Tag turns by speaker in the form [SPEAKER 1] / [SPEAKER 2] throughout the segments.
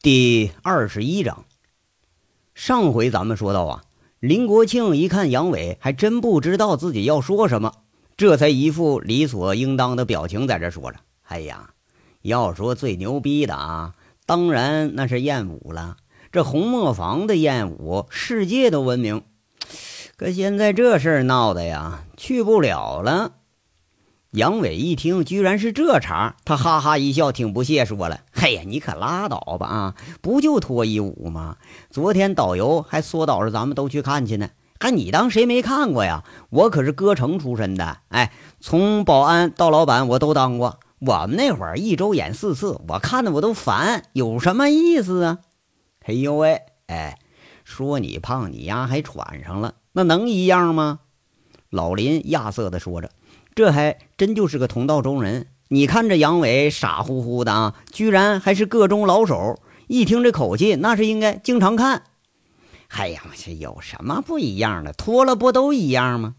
[SPEAKER 1] 第二十一章，上回咱们说到啊，林国庆一看杨伟，还真不知道自己要说什么，这才一副理所应当的表情在这说着：“哎呀，要说最牛逼的啊，当然那是燕舞了。这红磨坊的燕舞，世界都闻名。可现在这事儿闹的呀，去不了了。”杨伟一听，居然是这茬，他哈哈一笑，挺不屑说了：“嘿呀，你可拉倒吧啊！不就脱衣舞吗？昨天导游还说导着咱们都去看去呢，还你当谁没看过呀？我可是歌城出身的，哎，从保安到老板我都当过。我们那会儿一周演四次，我看的我都烦，有什么意思啊？哎呦喂，哎，说你胖，你丫还喘上了，那能一样吗？”老林亚瑟的说着。这还真就是个同道中人。你看这杨伟傻乎乎的啊，居然还是个中老手。一听这口气，那是应该经常看。哎呀，这有什么不一样的？脱了不都一样吗？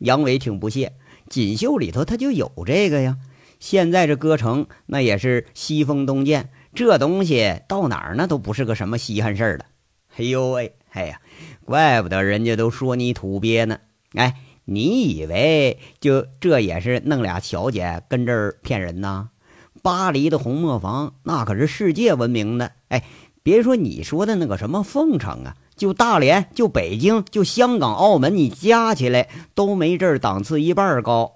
[SPEAKER 1] 杨伟挺不屑，锦绣里头他就有这个呀。现在这歌城那也是西风东渐，这东西到哪儿那都不是个什么稀罕事儿了。哎呦喂，哎呀，怪不得人家都说你土鳖呢。哎。你以为就这也是弄俩小姐跟这儿骗人呢？巴黎的红磨坊那可是世界闻名的。哎，别说你说的那个什么凤城啊，就大连、就北京、就香港、澳门，你加起来都没这儿档次一半高。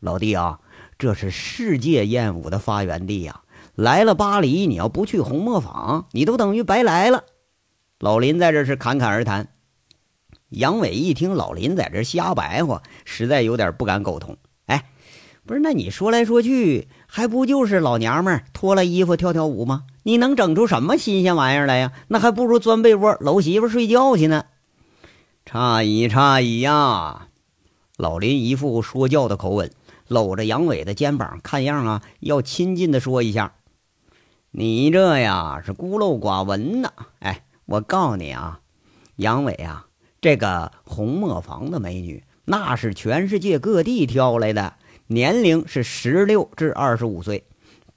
[SPEAKER 1] 老弟啊，这是世界艳舞的发源地呀！来了巴黎，你要不去红磨坊，你都等于白来了。老林在这是侃侃而谈。杨伟一听老林在这瞎白话，实在有点不敢苟同。哎，不是，那你说来说去，还不就是老娘们脱了衣服跳跳舞吗？你能整出什么新鲜玩意儿来呀？那还不如钻被窝搂媳妇睡觉去呢。诧异诧异呀！老林一副说教的口吻，搂着杨伟的肩膀，看样啊，要亲近的说一下：“你这呀是孤陋寡闻呐！哎，我告诉你啊，杨伟啊。”这个红磨坊的美女，那是全世界各地挑来的，年龄是十六至二十五岁，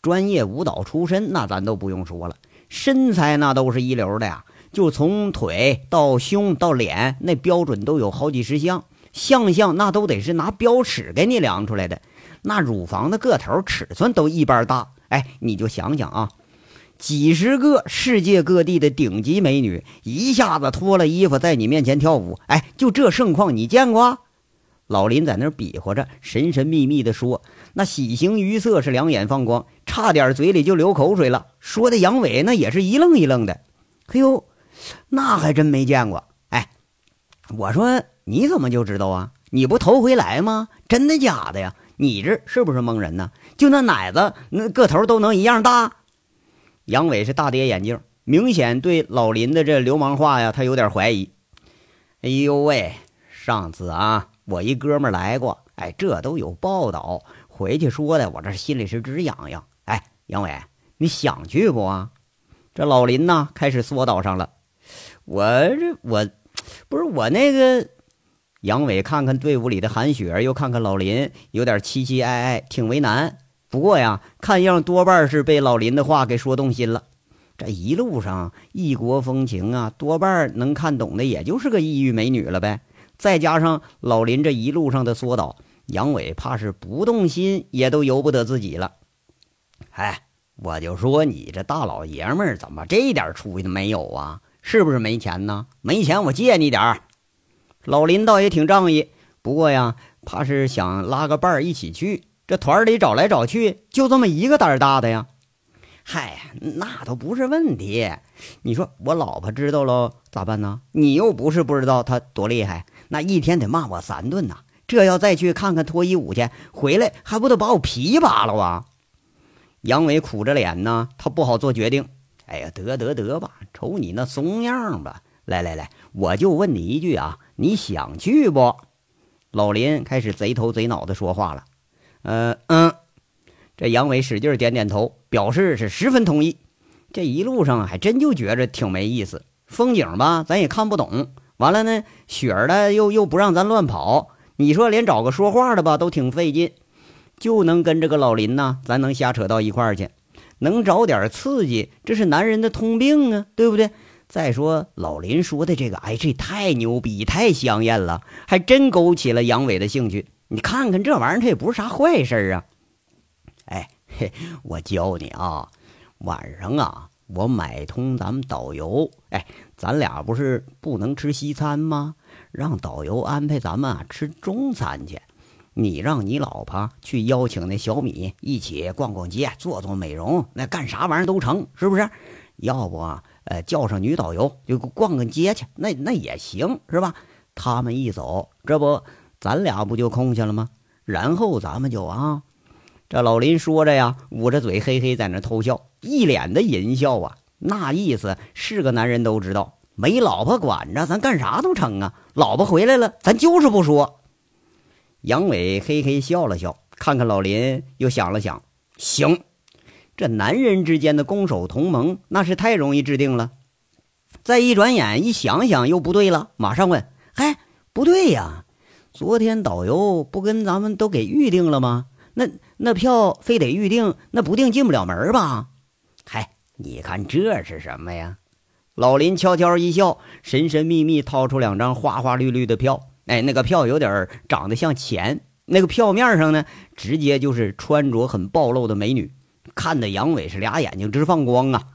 [SPEAKER 1] 专业舞蹈出身，那咱都不用说了，身材那都是一流的呀，就从腿到胸到脸，那标准都有好几十项，项项那都得是拿标尺给你量出来的，那乳房的个头尺寸都一般大，哎，你就想想啊。几十个世界各地的顶级美女一下子脱了衣服在你面前跳舞，哎，就这盛况你见过？老林在那比划着，神神秘秘地说：“那喜形于色，是两眼放光，差点嘴里就流口水了。”说的杨伟那也是一愣一愣的。哎呦，那还真没见过。哎，我说你怎么就知道啊？你不头回来吗？真的假的呀？你这是不是蒙人呢？就那奶子，那个头都能一样大？杨伟是大跌眼镜，明显对老林的这流氓话呀，他有点怀疑。哎呦喂，上次啊，我一哥们来过，哎，这都有报道，回去说的，我这心里是直痒痒。哎，杨伟，你想去不啊？这老林呢，开始缩倒上了。我这我，不是我那个。杨伟看看队伍里的韩雪，又看看老林，有点凄凄哀哀，挺为难。不过呀，看样多半是被老林的话给说动心了。这一路上异国风情啊，多半能看懂的也就是个异域美女了呗。再加上老林这一路上的缩导，杨伟怕是不动心也都由不得自己了。哎，我就说你这大老爷们儿怎么这点出息都没有啊？是不是没钱呢？没钱我借你点儿。老林倒也挺仗义，不过呀，怕是想拉个伴儿一起去。这团里找来找去，就这么一个胆大的呀？嗨，那都不是问题。你说我老婆知道了咋办呢？你又不是不知道她多厉害，那一天得骂我三顿呐。这要再去看看脱衣舞去，回来还不得把我皮扒了啊？杨伟苦着脸呢，他不好做决定。哎呀，得得得吧，瞅你那怂样吧。来来来，我就问你一句啊，你想去不？老林开始贼头贼脑的说话了。嗯嗯，这杨伟使劲点点头，表示是十分同意。这一路上还真就觉着挺没意思，风景吧咱也看不懂。完了呢，雪儿的又又不让咱乱跑，你说连找个说话的吧都挺费劲，就能跟这个老林呐，咱能瞎扯到一块儿去。能找点刺激，这是男人的通病啊，对不对？再说老林说的这个，哎，这太牛逼，太香艳了，还真勾起了杨伟的兴趣。你看看这玩意儿，它也不是啥坏事啊。哎，嘿，我教你啊，晚上啊，我买通咱们导游，哎，咱俩不是不能吃西餐吗？让导游安排咱们啊吃中餐去。你让你老婆去邀请那小米一起逛逛街、做做美容，那干啥玩意儿都成，是不是？要不啊，呃，叫上女导游就逛个街去，那那也行，是吧？他们一走，这不咱俩不就空下了吗？然后咱们就啊，这老林说着呀，捂着嘴嘿嘿在那偷笑，一脸的淫笑啊，那意思是个男人都知道，没老婆管着，咱干啥都成啊。老婆回来了，咱就是不说。杨伟嘿嘿笑了笑，看看老林，又想了想，行，这男人之间的攻守同盟那是太容易制定了。再一转眼一想想又不对了，马上问：“哎，不对呀，昨天导游不跟咱们都给预定了吗？那那票非得预定，那不定进不了门吧？”嗨，你看这是什么呀？老林悄悄一笑，神神秘秘掏出两张花花绿绿的票。哎，那个票有点长得像钱，那个票面上呢，直接就是穿着很暴露的美女，看得杨伟是俩眼睛直放光啊。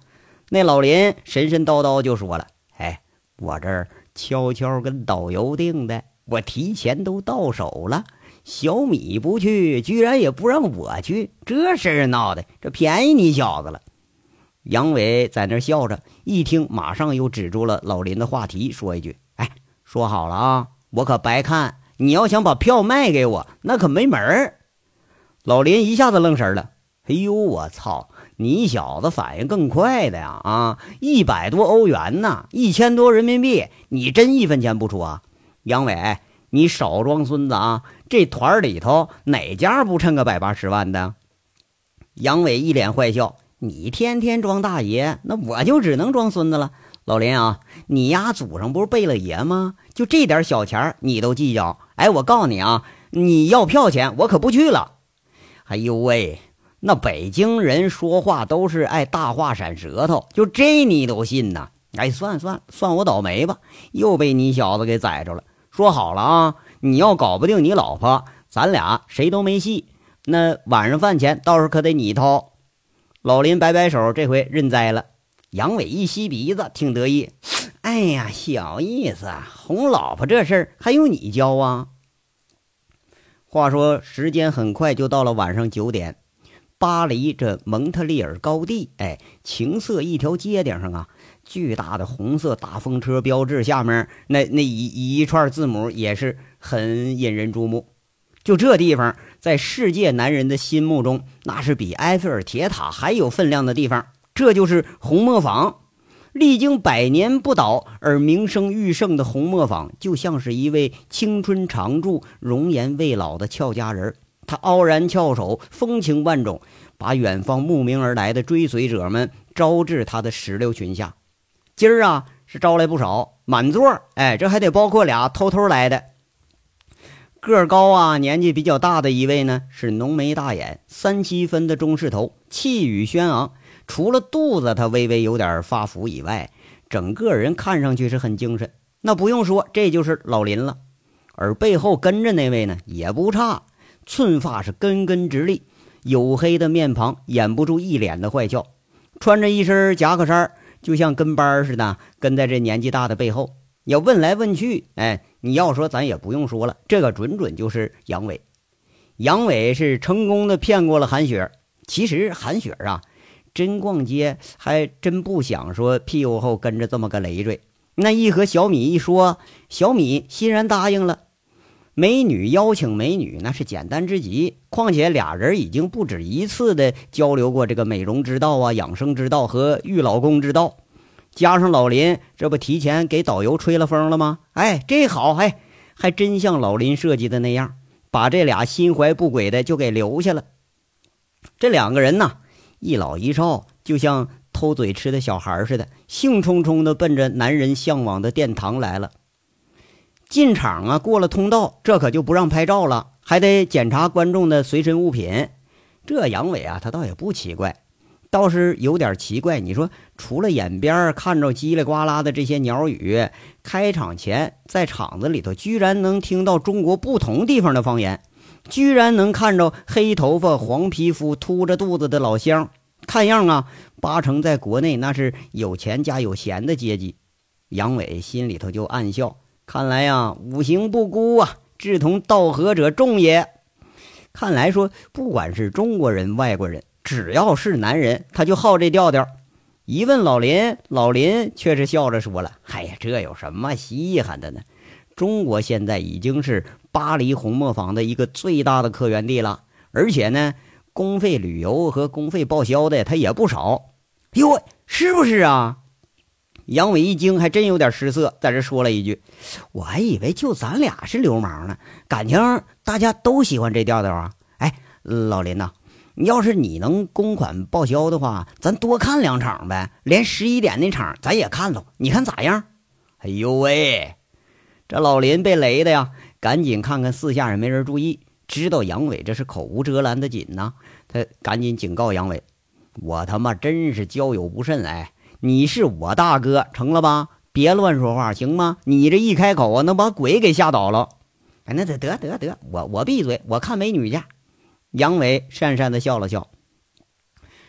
[SPEAKER 1] 那老林神神叨叨就说了：“哎，我这儿悄悄跟导游订的，我提前都到手了。小米不去，居然也不让我去，这事儿闹的，这便宜你小子了。”杨伟在那笑着，一听马上又止住了老林的话题，说一句：“哎，说好了啊。”我可白看！你要想把票卖给我，那可没门儿。老林一下子愣神了。哎呦，我操！你小子反应更快的呀！啊，一百多欧元呢，一千多人民币，你真一分钱不出啊？杨伟，你少装孙子啊！这团里头哪家不趁个百八十万的？杨伟一脸坏笑。你天天装大爷，那我就只能装孙子了。老林啊，你丫祖上不是贝勒爷吗？就这点小钱你都计较？哎，我告诉你啊，你要票钱，我可不去了。哎呦喂，那北京人说话都是爱大话闪舌头，就这你都信呐？哎，算算算我倒霉吧，又被你小子给宰着了。说好了啊，你要搞不定你老婆，咱俩谁都没戏。那晚上饭钱到时候可得你掏。老林摆摆手，这回认栽了。杨伟一吸鼻子，挺得意。哎呀，小意思，哄老婆这事儿还用你教啊？话说，时间很快就到了晚上九点，巴黎这蒙特利尔高地，哎，情色一条街顶上啊，巨大的红色大风车标志下面那那一一串字母也是很引人注目。就这地方，在世界男人的心目中，那是比埃菲尔铁塔还有分量的地方。这就是红磨坊，历经百年不倒而名声愈盛的红磨坊，就像是一位青春常驻、容颜未老的俏佳人。他傲然翘首，风情万种，把远方慕名而来的追随者们招至他的石榴裙下。今儿啊，是招来不少，满座。哎，这还得包括俩偷偷来的。个儿高啊，年纪比较大的一位呢，是浓眉大眼、三七分的中式头，气宇轩昂。除了肚子他微微有点发福以外，整个人看上去是很精神。那不用说，这就是老林了。而背后跟着那位呢，也不差，寸发是根根直立，黝黑的面庞掩不住一脸的坏笑，穿着一身夹克衫，就像跟班似的跟在这年纪大的背后。要问来问去，哎，你要说咱也不用说了，这个准准就是杨伟。杨伟是成功的骗过了韩雪。其实韩雪啊。真逛街还真不想说屁股后跟着这么个累赘。那一和小米一说，小米欣然答应了。美女邀请美女，那是简单之极。况且俩人已经不止一次的交流过这个美容之道啊、养生之道和育老公之道。加上老林，这不提前给导游吹了风了吗？哎，这好，哎，还真像老林设计的那样，把这俩心怀不轨的就给留下了。这两个人呢？一老一少，就像偷嘴吃的小孩似的，兴冲冲的奔着男人向往的殿堂来了。进场啊，过了通道，这可就不让拍照了，还得检查观众的随身物品。这杨伟啊，他倒也不奇怪。倒是有点奇怪。你说，除了眼边看着叽里呱啦的这些鸟语，开场前在场子里头居然能听到中国不同地方的方言，居然能看着黑头发、黄皮肤、秃着肚子的老乡，看样啊，八成在国内那是有钱加有闲的阶级。杨伟心里头就暗笑，看来呀，五行不孤啊，志同道合者众也。看来说，不管是中国人、外国人，只要是男人，他就好这调调。一问老林，老林却是笑着说了：“哎呀，这有什么稀罕的呢？中国现在已经是巴黎红磨坊的一个最大的客源地了，而且呢，公费旅游和公费报销的他也不少。哟，是不是啊？”杨伟一惊，还真有点失色，在这说了一句：“我还以为就咱俩是流氓呢，感情大家都喜欢这调调啊！”哎，老林呐，要是你能公款报销的话，咱多看两场呗，连十一点那场咱也看了，你看咋样？哎呦喂，这老林被雷的呀，赶紧看看四下也没人注意，知道杨伟这是口无遮拦的紧呐，他赶紧警告杨伟：“我他妈真是交友不慎哎。”你是我大哥，成了吧？别乱说话，行吗？你这一开口啊，能把鬼给吓倒了。哎，那得得得得，我我闭嘴，我看美女去。杨伟讪讪的笑了笑。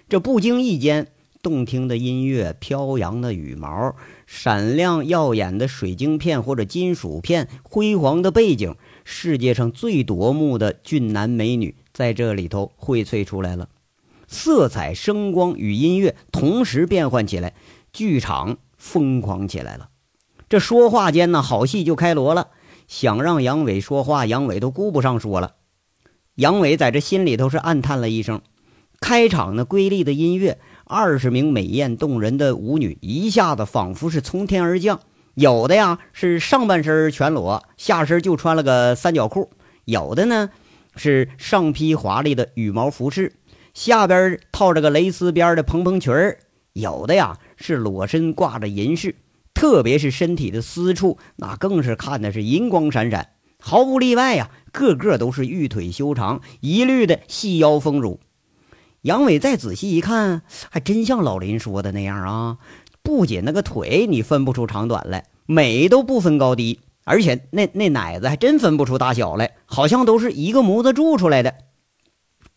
[SPEAKER 1] 这不经意间，动听的音乐、飘扬的羽毛、闪亮耀眼的水晶片或者金属片、辉煌的背景，世界上最夺目的俊男美女，在这里头荟萃出来了。色彩、声光与音乐同时变换起来，剧场疯狂起来了。这说话间呢，好戏就开锣了。想让杨伟说话，杨伟都顾不上说了。杨伟在这心里头是暗叹了一声。开场那瑰丽的音乐，二十名美艳动人的舞女一下子仿佛是从天而降。有的呀是上半身全裸，下身就穿了个三角裤；有的呢是上披华丽的羽毛服饰。下边套着个蕾丝边的蓬蓬裙儿，有的呀是裸身挂着银饰，特别是身体的私处，那更是看的是银光闪闪，毫无例外呀，个个都是玉腿修长，一律的细腰丰乳。杨伟再仔细一看，还真像老林说的那样啊，不仅那个腿你分不出长短来，美都不分高低，而且那那奶子还真分不出大小来，好像都是一个模子铸出来的。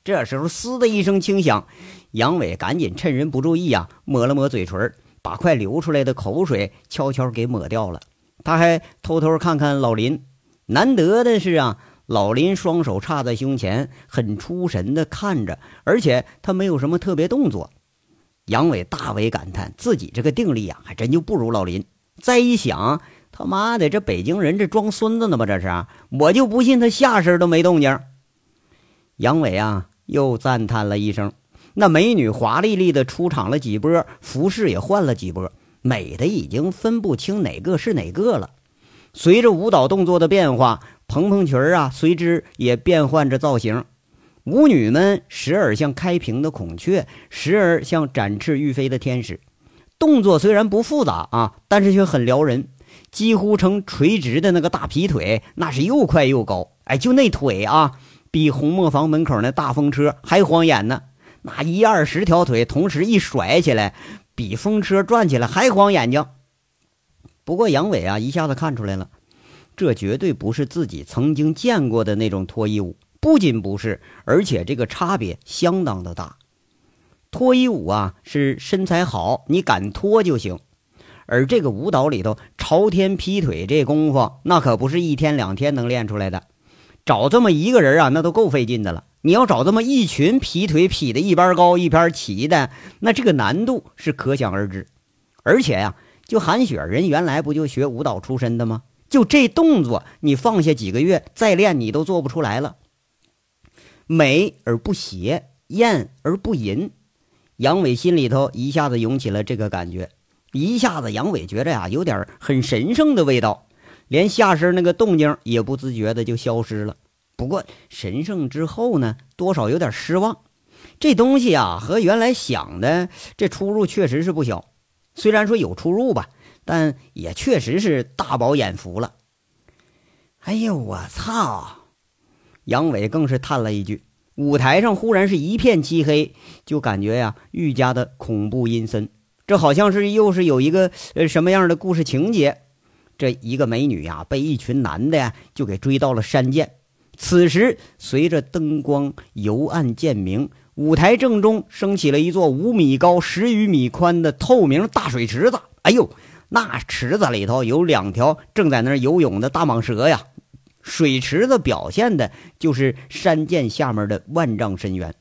[SPEAKER 1] 这时候，嘶的一声轻响，杨伟赶紧趁人不注意啊，抹了抹嘴唇，把快流出来的口水悄悄给抹掉了。他还偷偷看看老林，难得的是啊，老林双手插在胸前，很出神的看着，而且他没有什么特别动作。杨伟大为感叹，自己这个定力啊，还真就不如老林。再一想，他妈的，这北京人这装孙子呢吧？这是，我就不信他下身都没动静。杨伟啊。又赞叹了一声，那美女华丽丽的出场了几波，服饰也换了几波，美的已经分不清哪个是哪个了。随着舞蹈动作的变化，蓬蓬裙啊随之也变换着造型。舞女们时而像开屏的孔雀，时而像展翅欲飞的天使。动作虽然不复杂啊，但是却很撩人，几乎成垂直的那个大劈腿，那是又快又高。哎，就那腿啊！比红磨坊门口那大风车还晃眼呢，那一二十条腿同时一甩起来，比风车转起来还晃眼睛。不过杨伟啊，一下子看出来了，这绝对不是自己曾经见过的那种脱衣舞，不仅不是，而且这个差别相当的大。脱衣舞啊，是身材好，你敢脱就行；而这个舞蹈里头朝天劈腿这功夫，那可不是一天两天能练出来的。找这么一个人啊，那都够费劲的了。你要找这么一群劈腿劈的一边高一边齐的，那这个难度是可想而知。而且呀，就韩雪人原来不就学舞蹈出身的吗？就这动作，你放下几个月再练，你都做不出来了。美而不邪，艳而不淫。杨伟心里头一下子涌起了这个感觉，一下子杨伟觉着呀，有点很神圣的味道。连下身那个动静也不自觉的就消失了。不过神圣之后呢，多少有点失望。这东西啊，和原来想的这出入确实是不小。虽然说有出入吧，但也确实是大饱眼福了。哎呦我操！杨伟更是叹了一句：“舞台上忽然是一片漆黑，就感觉呀愈加的恐怖阴森。这好像是又是有一个呃什么样的故事情节？这一个美女呀，被一群男的呀就给追到了山涧。此时，随着灯光由暗渐明，舞台正中升起了一座五米高、十余米宽的透明大水池子。哎呦，那池子里头有两条正在那游泳的大蟒蛇呀！水池子表现的就是山涧下面的万丈深渊。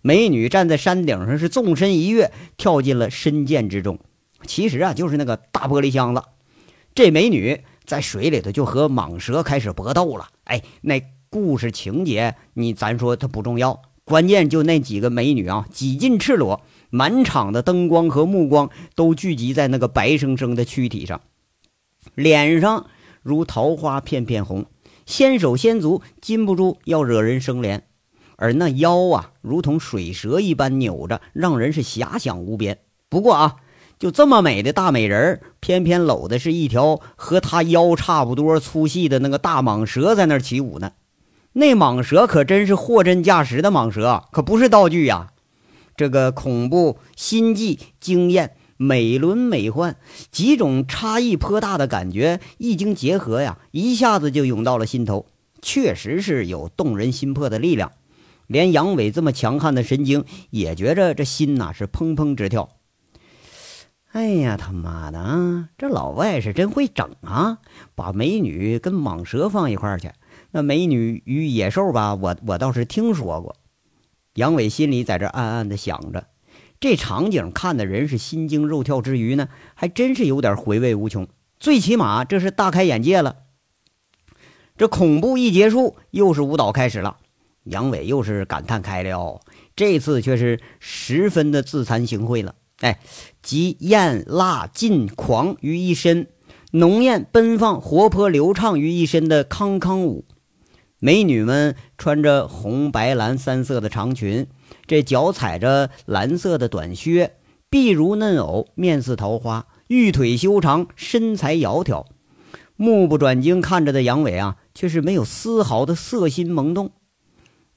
[SPEAKER 1] 美女站在山顶上，是纵身一跃，跳进了深涧之中。其实啊，就是那个大玻璃箱子。这美女在水里头就和蟒蛇开始搏斗了。哎，那故事情节，你咱说它不重要，关键就那几个美女啊，几近赤裸，满场的灯光和目光都聚集在那个白生生的躯体上，脸上如桃花片片红，纤手纤足，禁不住要惹人生怜。而那腰啊，如同水蛇一般扭着，让人是遐想无边。不过啊，就这么美的大美人偏偏搂的是一条和她腰差不多粗细的那个大蟒蛇在那儿起舞呢。那蟒蛇可真是货真价实的蟒蛇，可不是道具呀。这个恐怖、心悸、惊艳、美轮美奂几种差异颇大的感觉一经结合呀，一下子就涌到了心头，确实是有动人心魄的力量。连杨伟这么强悍的神经也觉着这心呐是砰砰直跳。哎呀，他妈的啊！这老外是真会整啊！把美女跟蟒蛇放一块儿去。那美女与野兽吧，我我倒是听说过。杨伟心里在这暗暗的想着，这场景看的人是心惊肉跳之余呢，还真是有点回味无穷。最起码这是大开眼界了。这恐怖一结束，又是舞蹈开始了。杨伟又是感叹开了，这次却是十分的自惭形秽了。哎，集艳、辣、劲、狂于一身，浓艳、奔放、活泼、流畅于一身的康康舞。美女们穿着红、白、蓝三色的长裙，这脚踩着蓝色的短靴，臂如嫩藕，面似桃花，玉腿修长，身材窈窕。目不转睛看着的杨伟啊，却是没有丝毫的色心萌动。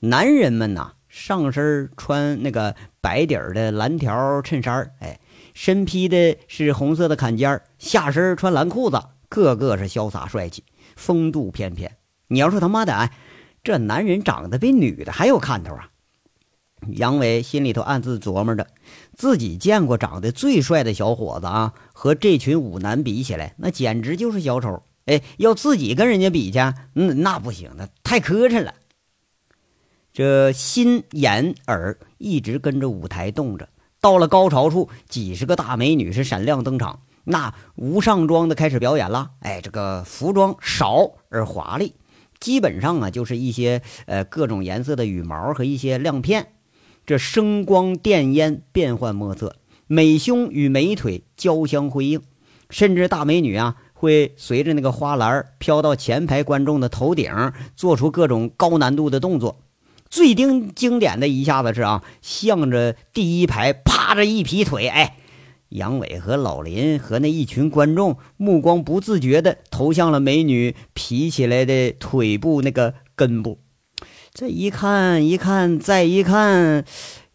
[SPEAKER 1] 男人们呐，上身穿那个白底儿的蓝条衬衫哎，身披的是红色的坎肩儿下身穿蓝裤子，个个是潇洒帅气，风度翩翩。你要说他妈的，哎，这男人长得比女的还有看头啊！杨伟心里头暗自琢磨着，自己见过长得最帅的小伙子啊，和这群舞男比起来，那简直就是小丑。哎，要自己跟人家比去，嗯，那不行，那太磕碜了。这心眼耳一直跟着舞台动着，到了高潮处，几十个大美女是闪亮登场，那无上装的开始表演了。哎，这个服装少而华丽，基本上啊就是一些呃各种颜色的羽毛和一些亮片，这声光电烟变幻莫测，美胸与美腿交相辉映，甚至大美女啊会随着那个花篮飘到前排观众的头顶，做出各种高难度的动作。最经经典的一下子是啊，向着第一排趴着一劈腿，哎，杨伟和老林和那一群观众目光不自觉的投向了美女劈起来的腿部那个根部。这一看一看再一看，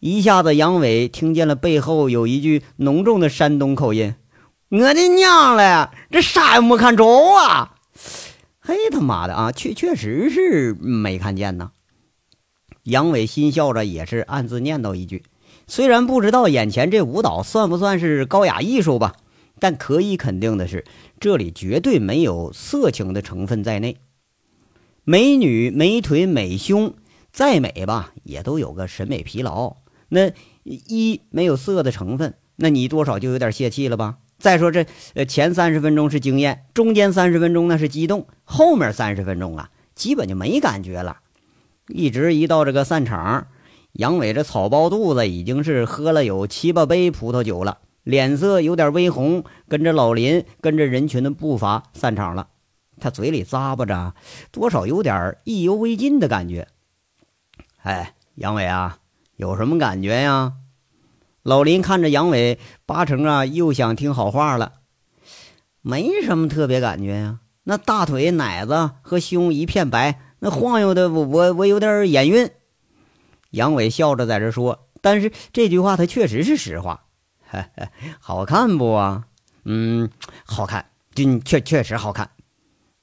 [SPEAKER 1] 一下子杨伟听见了背后有一句浓重的山东口音：“我的娘嘞，这啥也没看着啊！”嘿他妈的啊，确确实是没看见呢。杨伟心笑着，也是暗自念叨一句：“虽然不知道眼前这舞蹈算不算是高雅艺术吧，但可以肯定的是，这里绝对没有色情的成分在内。美女美腿美胸再美吧，也都有个审美疲劳。那一没有色的成分，那你多少就有点泄气了吧？再说这呃前三十分钟是惊艳，中间三十分钟那是激动，后面三十分钟啊，基本就没感觉了。”一直一到这个散场，杨伟这草包肚子已经是喝了有七八杯葡萄酒了，脸色有点微红，跟着老林，跟着人群的步伐散场了。他嘴里咂巴着，多少有点意犹未尽的感觉。哎，杨伟啊，有什么感觉呀？老林看着杨伟，八成啊又想听好话了。没什么特别感觉呀，那大腿、奶子和胸一片白。那晃悠的我我我有点眼晕，杨伟笑着在这说，但是这句话他确实是实话。好看不啊？嗯，好看，真确确实好看。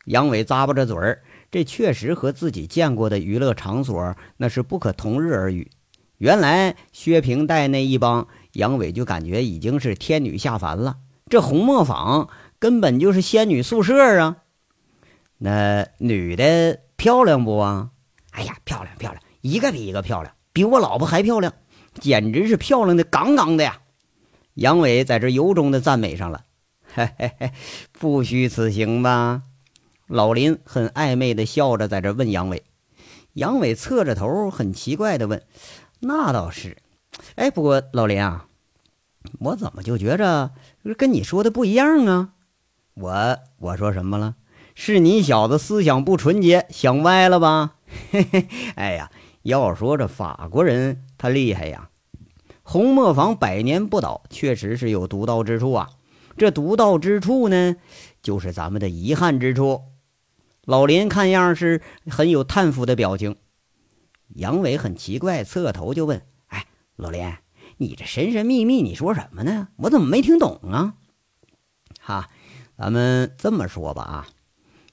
[SPEAKER 1] 杨伟咂巴着嘴儿，这确实和自己见过的娱乐场所那是不可同日而语。原来薛平带那一帮，杨伟就感觉已经是天女下凡了。这红磨坊根本就是仙女宿舍啊！那女的漂亮不啊？哎呀，漂亮漂亮，一个比一个漂亮，比我老婆还漂亮，简直是漂亮的杠杠的呀！杨伟在这由衷的赞美上了，嘿嘿嘿，不虚此行吧？老林很暧昧的笑着在这问杨伟。杨伟侧着头，很奇怪的问：“那倒是，哎，不过老林啊，我怎么就觉着跟你说的不一样啊？我我说什么了？是你小子思想不纯洁，想歪了吧？嘿嘿，哎呀，要说这法国人他厉害呀。”红磨坊百年不倒，确实是有独到之处啊！这独到之处呢，就是咱们的遗憾之处。老林看样是很有叹服的表情。杨伟很奇怪，侧头就问：“哎，老林，你这神神秘秘，你说什么呢？我怎么没听懂啊？”哈，咱们这么说吧啊，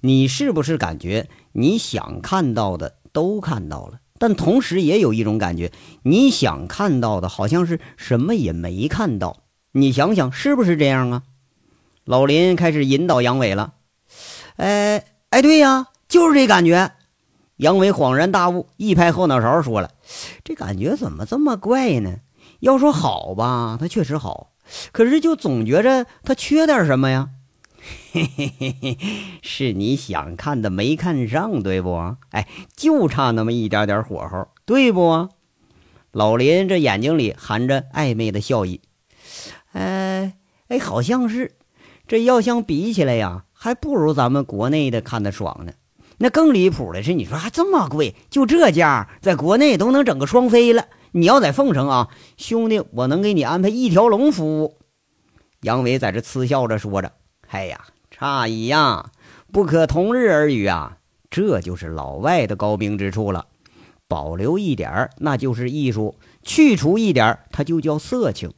[SPEAKER 1] 你是不是感觉你想看到的都看到了？但同时也有一种感觉，你想看到的，好像是什么也没看到。你想想，是不是这样啊？老林开始引导杨伟了。哎哎，对呀，就是这感觉。杨伟恍然大悟，一拍后脑勺，说了：“这感觉怎么这么怪呢？要说好吧，它确实好，可是就总觉着它缺点什么呀。”嘿嘿嘿嘿，是你想看的没看上，对不？哎，就差那么一点点火候，对不？老林这眼睛里含着暧昧的笑意。哎哎，好像是。这要相比起来呀，还不如咱们国内的看得爽呢。那更离谱的是，你说还这么贵，就这价，在国内都能整个双飞了。你要在凤城啊，兄弟，我能给你安排一条龙服务。杨伟在这嗤笑着说着。哎呀，差一样，不可同日而语啊！这就是老外的高明之处了。保留一点儿，那就是艺术；去除一点儿，它就叫色情。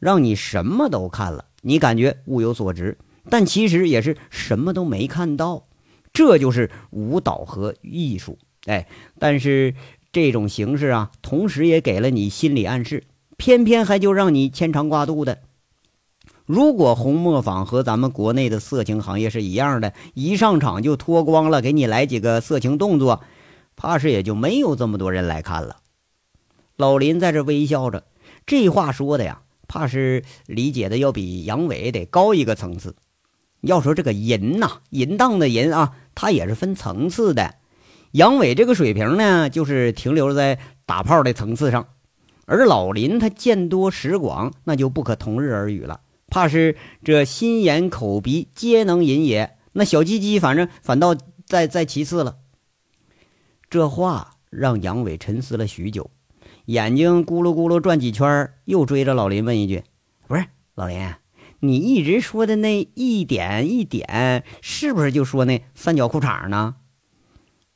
[SPEAKER 1] 让你什么都看了，你感觉物有所值，但其实也是什么都没看到。这就是舞蹈和艺术。哎，但是这种形式啊，同时也给了你心理暗示，偏偏还就让你牵肠挂肚的。如果红磨坊和咱们国内的色情行业是一样的，一上场就脱光了，给你来几个色情动作，怕是也就没有这么多人来看了。老林在这微笑着，这话说的呀，怕是理解的要比杨伟得高一个层次。要说这个淫呐，淫荡的淫啊，它也是分层次的。杨伟这个水平呢，就是停留在打炮的层次上，而老林他见多识广，那就不可同日而语了。怕是这心眼口鼻皆能引也，那小鸡鸡反正反倒在在其次了。这话让杨伟沉思了许久，眼睛咕噜咕噜转几圈，又追着老林问一句：“不是老林，你一直说的那一点一点，是不是就说那三角裤衩呢？”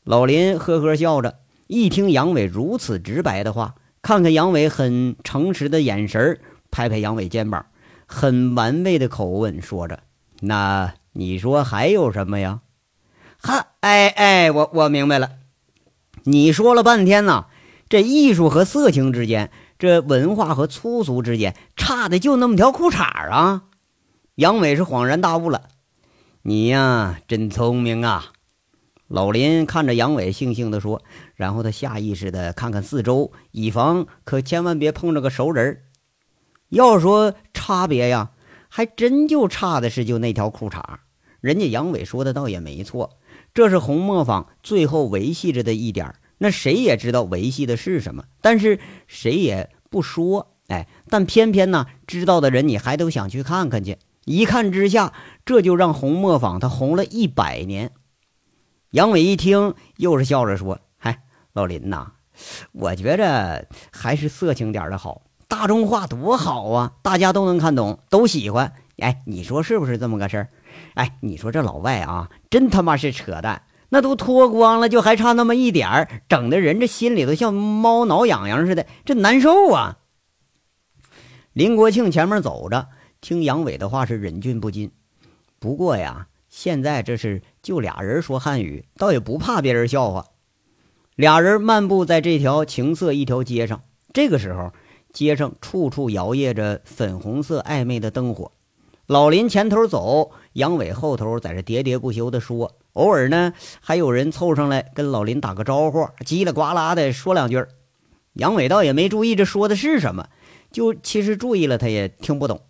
[SPEAKER 1] 老林呵呵笑着，一听杨伟如此直白的话，看看杨伟很诚实的眼神，拍拍杨伟肩膀。很玩味的口吻说着：“那你说还有什么呀？哈，哎哎，我我明白了。你说了半天呢，这艺术和色情之间，这文化和粗俗之间，差的就那么条裤衩啊！”杨伟是恍然大悟了：“你呀，真聪明啊！”老林看着杨伟，悻悻地说，然后他下意识地看看四周，以防可千万别碰着个熟人要说差别呀，还真就差的是就那条裤衩。人家杨伟说的倒也没错，这是红磨坊最后维系着的一点那谁也知道维系的是什么，但是谁也不说。哎，但偏偏呢，知道的人你还都想去看看去。一看之下，这就让红磨坊它红了一百年。杨伟一听，又是笑着说：“嗨，老林呐，我觉着还是色情点的好。”大众化多好啊，大家都能看懂，都喜欢。哎，你说是不是这么个事儿？哎，你说这老外啊，真他妈是扯淡，那都脱光了，就还差那么一点儿，整的人这心里头像猫挠痒痒似的，这难受啊！林国庆前面走着，听杨伟的话是忍俊不禁。不过呀，现在这是就俩人说汉语，倒也不怕别人笑话。俩人漫步在这条情色一条街上，这个时候，街上处处摇曳着粉红色暧昧的灯火。老林前头走，杨伟后头在这喋喋不休地说，偶尔呢还有人凑上来跟老林打个招呼，叽里呱啦的说两句。杨伟倒也没注意这说的是什么，就其实注意了他也听不懂。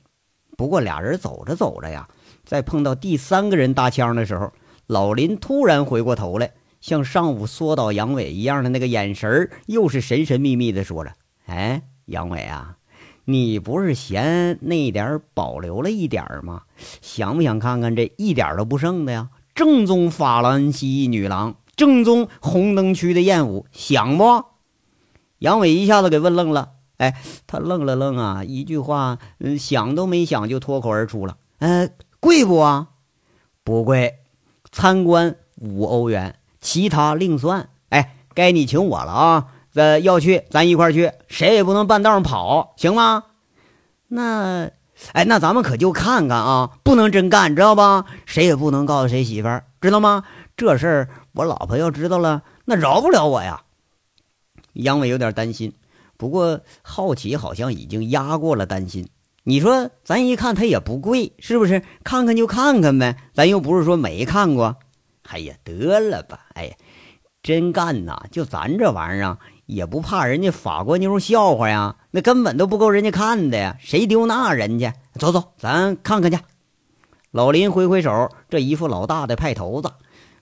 [SPEAKER 1] 不过俩人走着走着呀，在碰到第三个人搭腔的时候，老林突然回过头来，像上午缩倒杨伟一样的那个眼神又是神神秘秘的说着：“哎，杨伟啊。”你不是嫌那点保留了一点吗？想不想看看这一点都不剩的呀？正宗法兰西女郎，正宗红灯区的艳舞，想不？杨伟一下子给问愣了。哎，他愣了愣啊，一句话，嗯，想都没想就脱口而出了。呃，贵不啊？不贵，参观五欧元，其他另算。哎，该你请我了啊。呃，要去咱一块去，谁也不能半道上跑，行吗？那，哎，那咱们可就看看啊，不能真干，知道吧？谁也不能告诉谁媳妇儿，知道吗？这事儿我老婆要知道了，那饶不了我呀。杨伟有点担心，不过好奇好像已经压过了担心。你说咱一看它也不贵，是不是？看看就看看呗，咱又不是说没看过。哎呀，得了吧，哎，真干呐，就咱这玩意儿。也不怕人家法国妞笑话呀，那根本都不够人家看的呀，谁丢那人去？走走，咱看看去。老林挥挥手，这一副老大的派头子，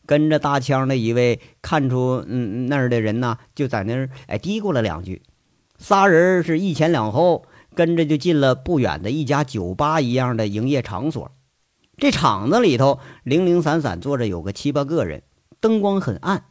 [SPEAKER 1] 跟着搭腔的一位看出嗯那儿的人呢，就在那儿哎嘀咕了两句。仨人是一前两后，跟着就进了不远的一家酒吧一样的营业场所。这场子里头零零散散坐着有个七八个人，灯光很暗。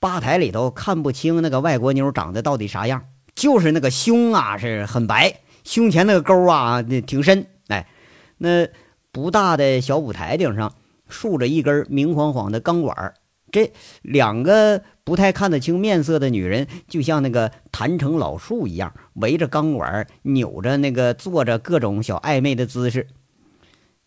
[SPEAKER 1] 吧台里头看不清那个外国妞长得到底啥样，就是那个胸啊是很白，胸前那个沟啊挺深。哎，那不大的小舞台顶上竖着一根明晃晃的钢管这两个不太看得清面色的女人，就像那个坛城老树一样，围着钢管扭着那个做着各种小暧昧的姿势。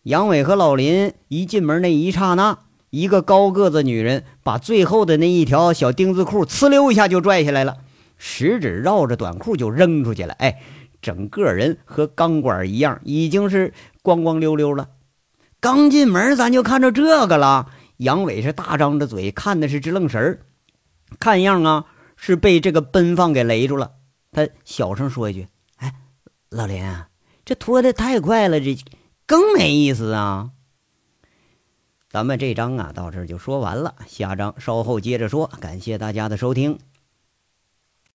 [SPEAKER 1] 杨伟和老林一进门那一刹那。一个高个子女人把最后的那一条小丁字裤呲溜一下就拽下来了，食指绕着短裤就扔出去了。哎，整个人和钢管一样，已经是光光溜溜了。刚进门，咱就看着这个了。杨伟是大张着嘴看的是直愣神儿，看样啊是被这个奔放给雷住了。他小声说一句：“哎，老林，这脱的太快了，这更没意思啊。”咱们这章啊，到这就说完了，下章稍后接着说。感谢大家的收听。